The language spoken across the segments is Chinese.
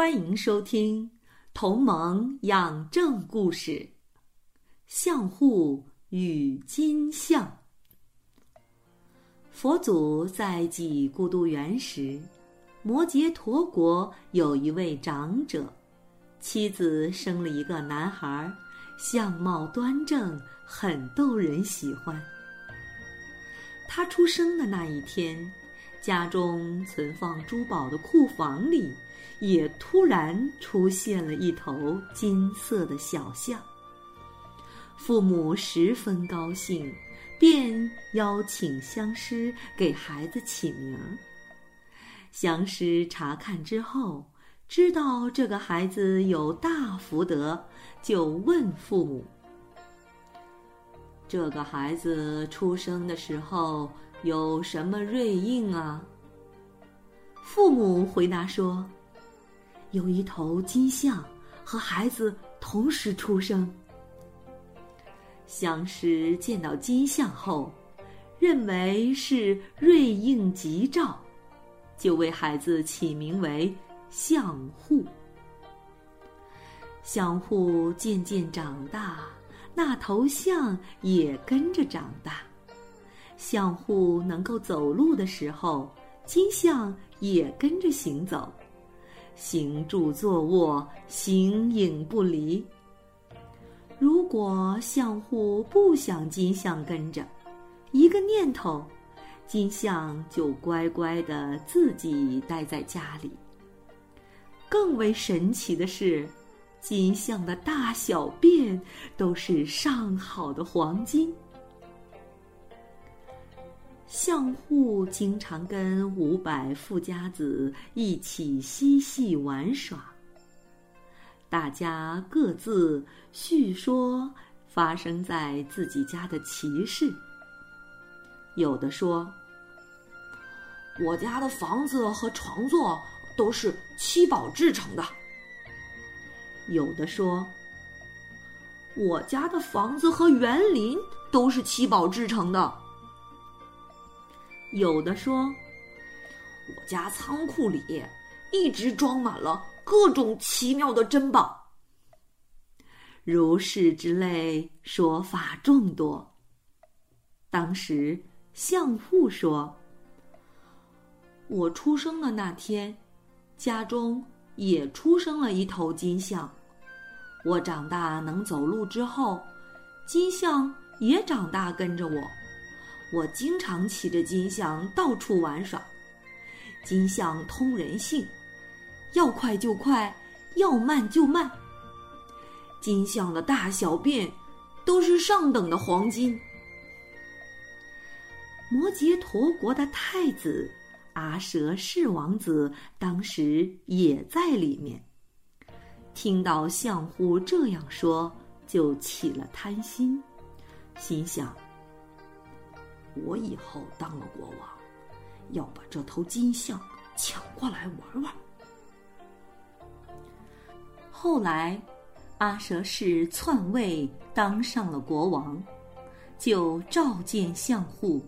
欢迎收听《同盟养正故事》，相互与金相。佛祖在即孤独园时，摩羯陀国有一位长者，妻子生了一个男孩，相貌端正，很逗人喜欢。他出生的那一天，家中存放珠宝的库房里，也突然出现了一头金色的小象。父母十分高兴。便邀请相师给孩子起名。相师查看之后，知道这个孩子有大福德，就问父母：“这个孩子出生的时候有什么瑞应啊？”父母回答说：“有一头金象和孩子同时出生。”相师见到金象后，认为是瑞应吉兆，就为孩子起名为相护。相护渐渐长大，那头象也跟着长大。相护能够走路的时候，金象也跟着行走，行住坐卧，形影不离。如果相互不想金像跟着，一个念头，金像就乖乖的自己待在家里。更为神奇的是，金像的大小便都是上好的黄金。相互经常跟五百富家子一起嬉戏玩耍。大家各自叙说发生在自己家的奇事。有的说：“我家的房子和床座都是七宝制成的。”有的说：“我家的房子和园林都是七宝制成的。”有的说：“我家仓库里一直装满了。”各种奇妙的珍宝，如是之类说法众多。当时相父说：“我出生的那天，家中也出生了一头金象。我长大能走路之后，金象也长大跟着我。我经常骑着金象到处玩耍。金象通人性。”要快就快，要慢就慢。金象的大小便都是上等的黄金。摩羯陀国的太子阿舍氏王子当时也在里面，听到相户这样说，就起了贪心，心想：我以后当了国王，要把这头金象抢过来玩玩。后来，阿舍氏篡位，当上了国王，就召见相护，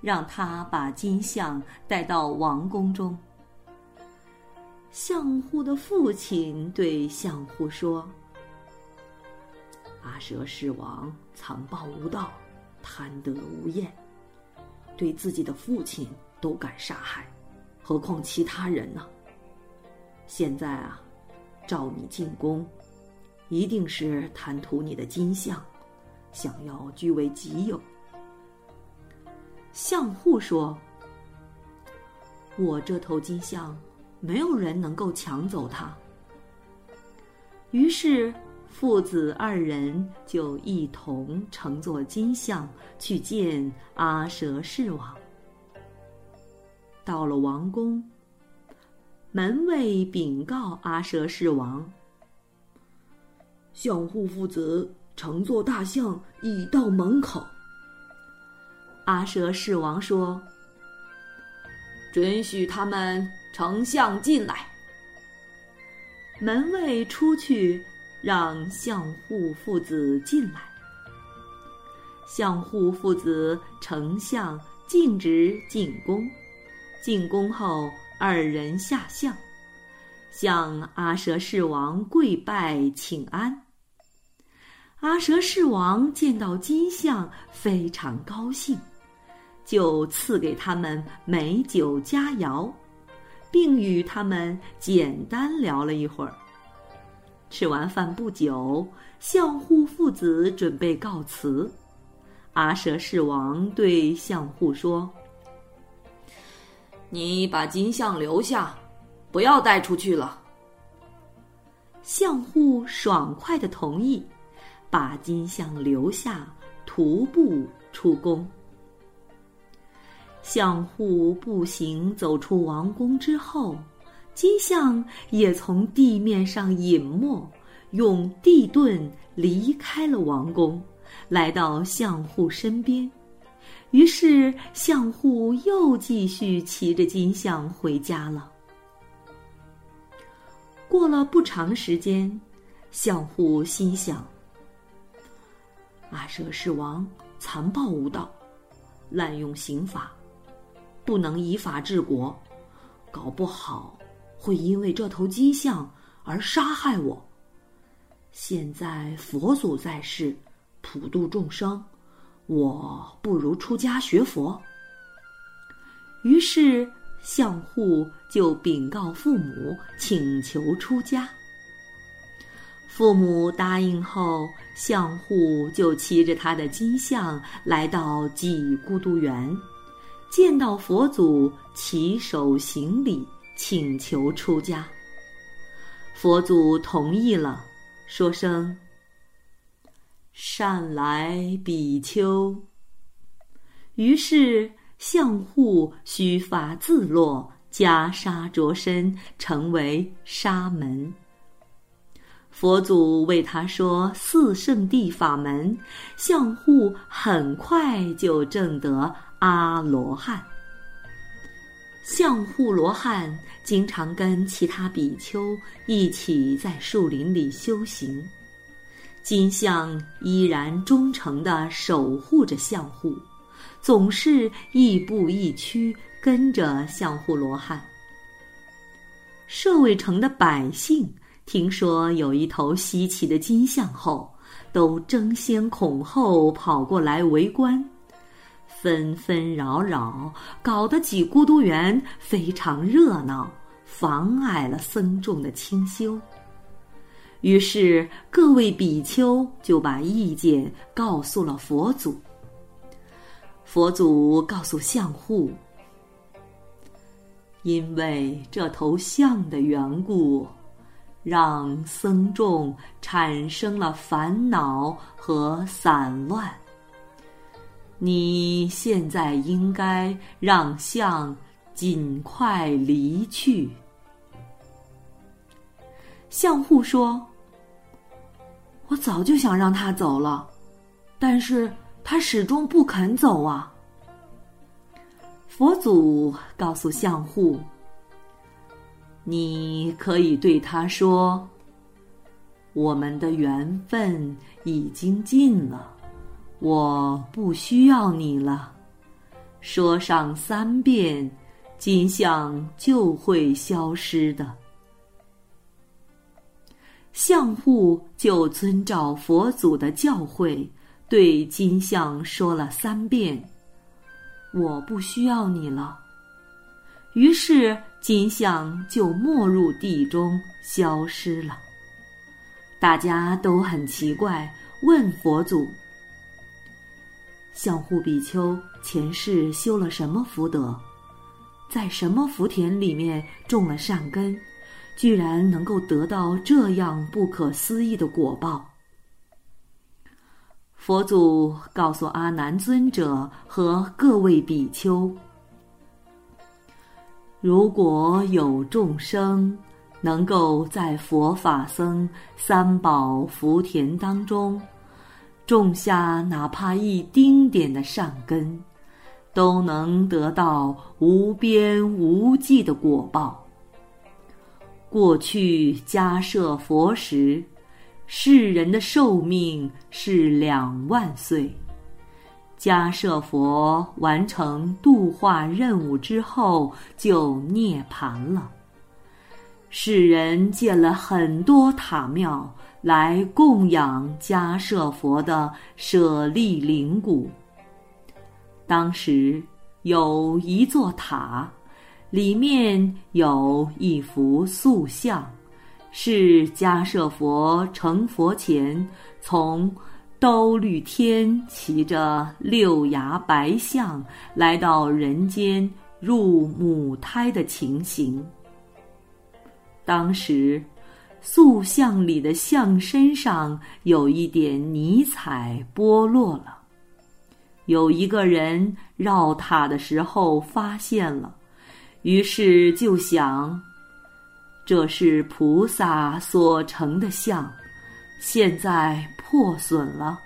让他把金像带到王宫中。相护的父亲对相护说：“阿舍氏王残暴无道，贪得无厌，对自己的父亲都敢杀害，何况其他人呢？现在啊。”召你进宫，一定是贪图你的金像，想要据为己有。相护说：“我这头金像，没有人能够抢走它。”于是父子二人就一同乘坐金象去见阿舍氏王。到了王宫。门卫禀告阿舍世王：“相护父子乘坐大象已到门口。”阿舍世王说：“准许他们乘象进来。”门卫出去，让相护父子进来。相护父子丞相径直进宫，进宫后二人下相，向阿舍世王跪拜请安。阿舍世王见到金相，非常高兴。就赐给他们美酒佳肴，并与他们简单聊了一会儿。吃完饭不久，相护父子准备告辞。阿舍世王对相护说：“你把金像留下，不要带出去了。”相护爽快的同意，把金像留下，徒步出宫。相护步行走出王宫之后，金象也从地面上隐没，用地盾离开了王宫，来到相护身边。于是，相护又继续骑着金象回家了。过了不长时间，相护心想：阿舍世王残暴无道，滥用刑法。不能以法治国，搞不好会因为这头金象而杀害我。现在佛祖在世，普度众生，我不如出家学佛。于是相护就禀告父母，请求出家。父母答应后，相护就骑着他的金象来到济孤独园。见到佛祖，起手行礼，请求出家。佛祖同意了，说声：“善来比丘。”于是相护须发自落，袈裟着身，成为沙门。佛祖为他说四圣地法门，相护很快就证得。阿罗汉，相护罗汉经常跟其他比丘一起在树林里修行，金象依然忠诚的守护着相护，总是亦步亦趋跟着相护罗汉。舍卫城的百姓听说有一头稀奇的金象后，都争先恐后跑过来围观。纷纷扰扰，搞得几孤独园非常热闹，妨碍了僧众的清修。于是各位比丘就把意见告诉了佛祖。佛祖告诉相护：“因为这头象的缘故，让僧众产生了烦恼和散乱。”你现在应该让象尽快离去。相护说：“我早就想让他走了，但是他始终不肯走啊。”佛祖告诉相护：“你可以对他说，我们的缘分已经尽了。”我不需要你了，说上三遍，金像就会消失的。相护就遵照佛祖的教诲，对金像说了三遍：“我不需要你了。”于是金像就没入地中消失了。大家都很奇怪，问佛祖。相护比丘前世修了什么福德，在什么福田里面种了善根，居然能够得到这样不可思议的果报？佛祖告诉阿难尊者和各位比丘：如果有众生能够在佛法僧三宝福田当中种下哪怕一丁点的善根，都能得到无边无际的果报。过去迦舍佛时，世人的寿命是两万岁。迦舍佛完成度化任务之后，就涅槃了。世人建了很多塔庙来供养迦舍佛的舍利灵骨。当时有一座塔，里面有一幅塑像，是迦舍佛成佛前从。兜率天骑着六牙白象来到人间入母胎的情形。当时，塑像里的象身上有一点泥彩剥落了。有一个人绕塔的时候发现了，于是就想：这是菩萨所成的像。现在破损了，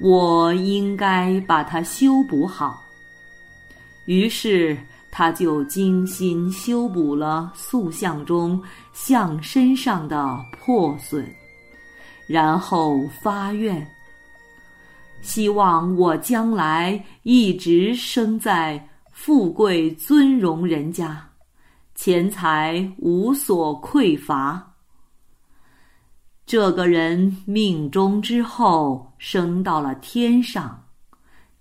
我应该把它修补好。于是他就精心修补了塑像中像身上的破损，然后发愿：希望我将来一直生在富贵尊荣人家，钱财无所匮乏。这个人命中之后升到了天上，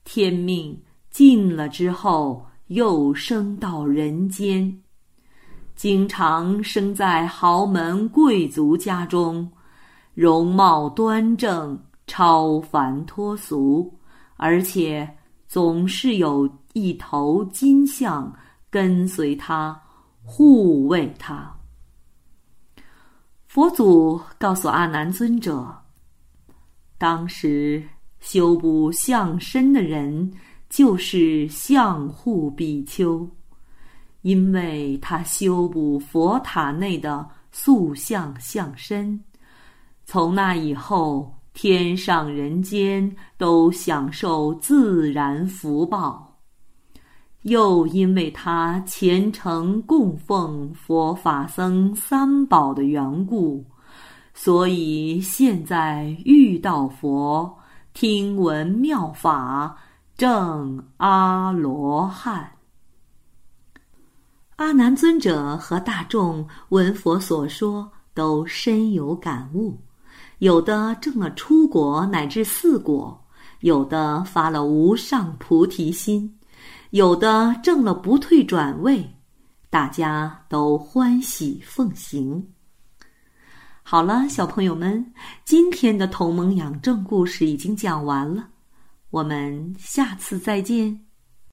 天命尽了之后又升到人间，经常生在豪门贵族家中，容貌端正、超凡脱俗，而且总是有一头金象跟随他，护卫他。佛祖告诉阿难尊者：“当时修补相身的人就是相护比丘，因为他修补佛塔内的塑像相身。从那以后，天上人间都享受自然福报。”又因为他虔诚供奉佛法僧三宝的缘故，所以现在遇到佛，听闻妙法，正阿罗汉。阿难尊者和大众闻佛所说，都深有感悟，有的证了出果乃至四果，有的发了无上菩提心。有的挣了不退转位，大家都欢喜奉行。好了，小朋友们，今天的同盟养正故事已经讲完了，我们下次再见。